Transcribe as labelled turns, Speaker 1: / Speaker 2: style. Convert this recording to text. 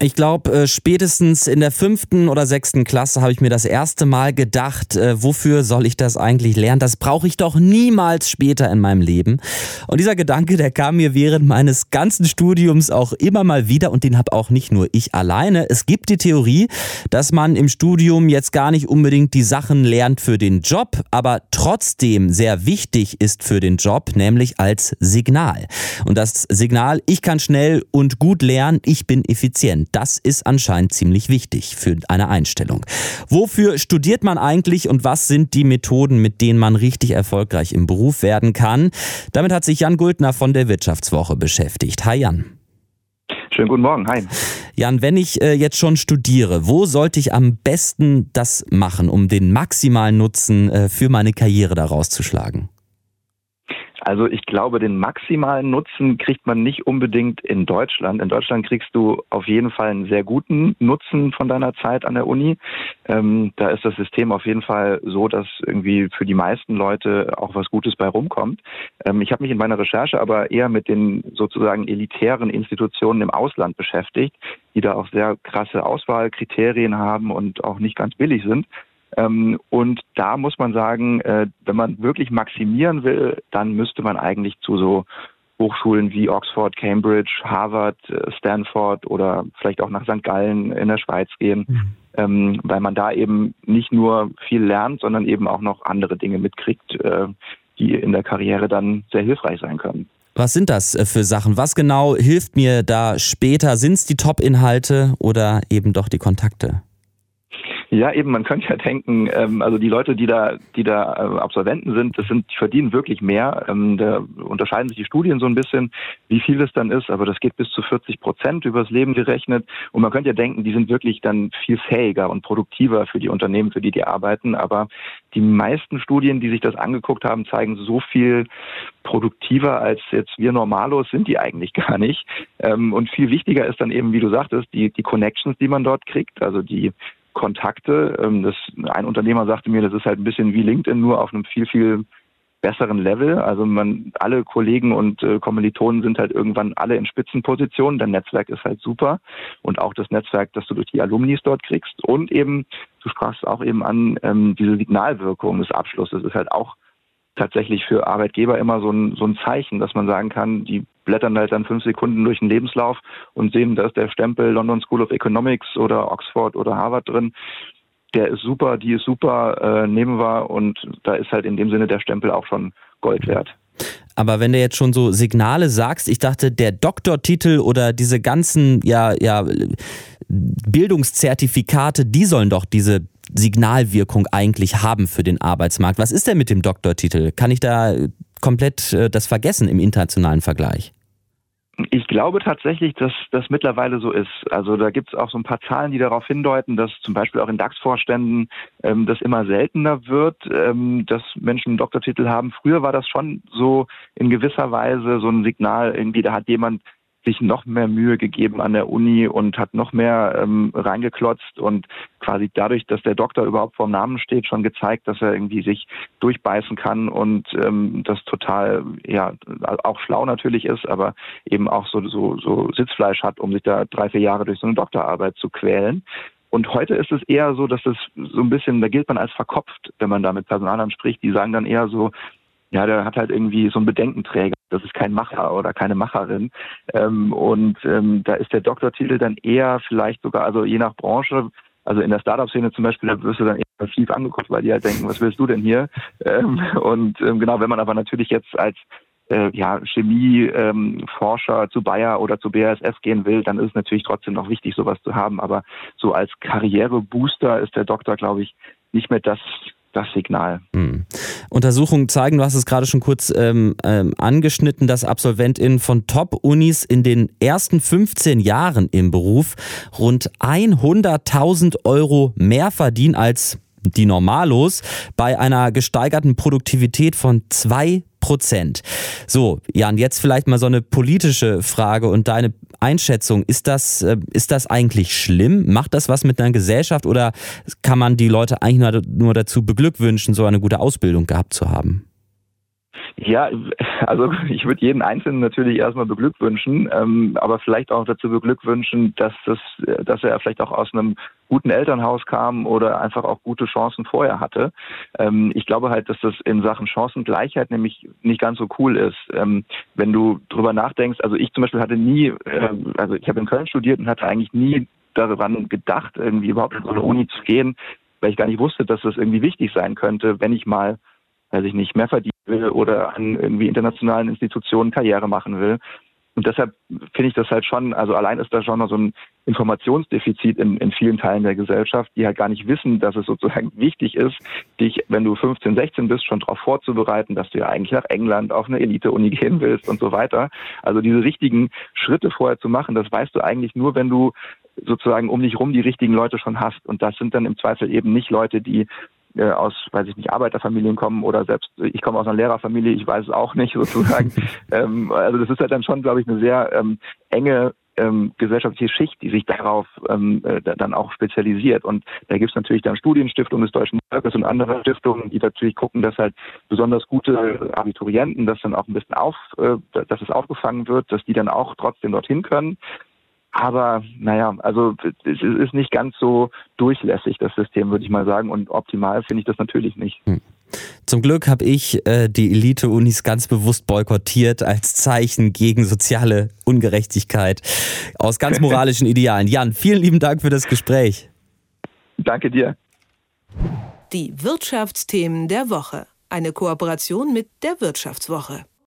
Speaker 1: Ich glaube, äh, spätestens in der fünften oder sechsten Klasse habe ich mir das erste Mal gedacht, äh, wofür soll ich das eigentlich lernen? Das brauche ich doch niemals später in meinem Leben. Und dieser Gedanke, der kam mir während meines ganzen Studiums auch immer mal wieder und den habe auch nicht nur ich alleine. Es gibt die Theorie, dass man im Studium jetzt gar nicht unbedingt die Sachen lernt für den Job, aber trotzdem sehr wichtig ist für den Job, nämlich als Signal. Und das Signal, ich kann schnell und gut lernen, ich bin effizient. Das ist anscheinend ziemlich wichtig für eine Einstellung. Wofür studiert man eigentlich und was sind die Methoden, mit denen man richtig erfolgreich im Beruf werden kann? Damit hat sich Jan Guldner von der Wirtschaftswoche beschäftigt. Hi Jan.
Speaker 2: Schönen guten Morgen, hi.
Speaker 1: Jan, wenn ich äh, jetzt schon studiere, wo sollte ich am besten das machen, um den maximalen Nutzen äh, für meine Karriere daraus zu schlagen?
Speaker 2: Also ich glaube, den maximalen Nutzen kriegt man nicht unbedingt in Deutschland. In Deutschland kriegst du auf jeden Fall einen sehr guten Nutzen von deiner Zeit an der Uni. Ähm, da ist das System auf jeden Fall so, dass irgendwie für die meisten Leute auch was Gutes bei rumkommt. Ähm, ich habe mich in meiner Recherche aber eher mit den sozusagen elitären Institutionen im Ausland beschäftigt, die da auch sehr krasse Auswahlkriterien haben und auch nicht ganz billig sind. Ähm, und da muss man sagen, äh, wenn man wirklich maximieren will, dann müsste man eigentlich zu so Hochschulen wie Oxford, Cambridge, Harvard, äh, Stanford oder vielleicht auch nach St. Gallen in der Schweiz gehen, mhm. ähm, weil man da eben nicht nur viel lernt, sondern eben auch noch andere Dinge mitkriegt, äh, die in der Karriere dann sehr hilfreich sein können.
Speaker 1: Was sind das äh, für Sachen? Was genau hilft mir da später? Sind es die Top-Inhalte oder eben doch die Kontakte?
Speaker 2: Ja, eben, man könnte ja denken, ähm, also die Leute, die da, die da äh, Absolventen sind, das sind, die verdienen wirklich mehr. Ähm, da unterscheiden sich die Studien so ein bisschen, wie viel es dann ist, aber das geht bis zu 40 Prozent übers Leben gerechnet. Und man könnte ja denken, die sind wirklich dann viel fähiger und produktiver für die Unternehmen, für die die arbeiten. Aber die meisten Studien, die sich das angeguckt haben, zeigen so viel produktiver als jetzt wir Normalos sind die eigentlich gar nicht. Ähm, und viel wichtiger ist dann eben, wie du sagtest, die, die Connections, die man dort kriegt, also die Kontakte. Ähm, das, ein Unternehmer sagte mir, das ist halt ein bisschen wie LinkedIn, nur auf einem viel, viel besseren Level. Also man, alle Kollegen und äh, Kommilitonen sind halt irgendwann alle in Spitzenpositionen. Dein Netzwerk ist halt super. Und auch das Netzwerk, das du durch die Alumnis dort kriegst. Und eben, du sprachst auch eben an, ähm, diese Signalwirkung des Abschlusses ist halt auch tatsächlich für Arbeitgeber immer so ein, so ein Zeichen, dass man sagen kann, die blättern halt dann fünf Sekunden durch den Lebenslauf und sehen, da ist der Stempel London School of Economics oder Oxford oder Harvard drin. Der ist super, die ist super, äh, nehmen wir und da ist halt in dem Sinne der Stempel auch schon Gold wert.
Speaker 1: Aber wenn du jetzt schon so Signale sagst, ich dachte, der Doktortitel oder diese ganzen, ja, ja, Bildungszertifikate, die sollen doch diese Signalwirkung eigentlich haben für den Arbeitsmarkt. Was ist denn mit dem Doktortitel? Kann ich da komplett äh, das vergessen im internationalen Vergleich?
Speaker 2: Ich glaube tatsächlich, dass das mittlerweile so ist. Also da gibt es auch so ein paar Zahlen, die darauf hindeuten, dass zum Beispiel auch in DAX-Vorständen ähm, das immer seltener wird, ähm, dass Menschen einen Doktortitel haben. Früher war das schon so in gewisser Weise so ein Signal, irgendwie da hat jemand sich noch mehr Mühe gegeben an der Uni und hat noch mehr ähm, reingeklotzt und quasi dadurch, dass der Doktor überhaupt vorm Namen steht, schon gezeigt, dass er irgendwie sich durchbeißen kann und ähm, das total, ja, auch schlau natürlich ist, aber eben auch so, so, so Sitzfleisch hat, um sich da drei, vier Jahre durch so eine Doktorarbeit zu quälen. Und heute ist es eher so, dass es so ein bisschen, da gilt man als verkopft, wenn man da mit Personalern spricht. Die sagen dann eher so, ja, der hat halt irgendwie so einen Bedenkenträger. Das ist kein Macher oder keine Macherin. Ähm, und ähm, da ist der Doktortitel dann eher vielleicht sogar, also je nach Branche, also in der Startup-Szene zum Beispiel, da wirst du dann eher schief angeguckt, weil die halt denken, was willst du denn hier? Ähm, und ähm, genau, wenn man aber natürlich jetzt als äh, ja, Chemieforscher ähm, zu Bayer oder zu BASF gehen will, dann ist es natürlich trotzdem noch wichtig, sowas zu haben. Aber so als Karrierebooster ist der Doktor, glaube ich, nicht mehr das das Signal. Hm.
Speaker 1: Untersuchungen zeigen, du hast es gerade schon kurz ähm, ähm, angeschnitten, dass AbsolventInnen von Top-Unis in den ersten 15 Jahren im Beruf rund 100.000 Euro mehr verdienen als die Normalos bei einer gesteigerten Produktivität von zwei Prozent. So, Jan, jetzt vielleicht mal so eine politische Frage und deine Einschätzung. Ist das, äh, ist das eigentlich schlimm? Macht das was mit einer Gesellschaft oder kann man die Leute eigentlich nur dazu beglückwünschen, so eine gute Ausbildung gehabt zu haben?
Speaker 2: Ja, also ich würde jeden Einzelnen natürlich erstmal beglückwünschen, ähm, aber vielleicht auch dazu beglückwünschen, dass das, dass er vielleicht auch aus einem guten Elternhaus kam oder einfach auch gute Chancen vorher hatte. Ähm, ich glaube halt, dass das in Sachen Chancengleichheit nämlich nicht ganz so cool ist. Ähm, wenn du drüber nachdenkst, also ich zum Beispiel hatte nie, äh, also ich habe in Köln studiert und hatte eigentlich nie daran gedacht, irgendwie überhaupt in so eine Uni zu gehen, weil ich gar nicht wusste, dass das irgendwie wichtig sein könnte, wenn ich mal weiß ich nicht, mehr verdienen will oder an irgendwie internationalen Institutionen Karriere machen will. Und deshalb finde ich das halt schon, also allein ist da schon noch so ein Informationsdefizit in, in vielen Teilen der Gesellschaft, die halt gar nicht wissen, dass es sozusagen wichtig ist, dich, wenn du 15, 16 bist, schon darauf vorzubereiten, dass du ja eigentlich nach England auf eine Elite-Uni gehen willst und so weiter. Also diese richtigen Schritte vorher zu machen, das weißt du eigentlich nur, wenn du sozusagen um dich rum die richtigen Leute schon hast. Und das sind dann im Zweifel eben nicht Leute, die äh, aus, weiß ich nicht, Arbeiterfamilien kommen oder selbst ich komme aus einer Lehrerfamilie, ich weiß es auch nicht sozusagen. ähm, also das ist halt dann schon, glaube ich, eine sehr ähm, enge ähm, gesellschaftliche Schicht, die sich darauf ähm, äh, dann auch spezialisiert. Und da gibt es natürlich dann Studienstiftungen des Deutschen Volkes und andere Stiftungen, die natürlich gucken, dass halt besonders gute Abiturienten das dann auch ein bisschen auf, äh, dass es aufgefangen wird, dass die dann auch trotzdem dorthin können. Aber naja, also es ist nicht ganz so durchlässig, das System, würde ich mal sagen. Und optimal finde ich das natürlich nicht. Hm.
Speaker 1: Zum Glück habe ich äh, die Elite-Unis ganz bewusst boykottiert als Zeichen gegen soziale Ungerechtigkeit aus ganz moralischen Idealen. Jan, vielen lieben Dank für das Gespräch.
Speaker 2: Danke dir.
Speaker 3: Die Wirtschaftsthemen der Woche. Eine Kooperation mit der Wirtschaftswoche.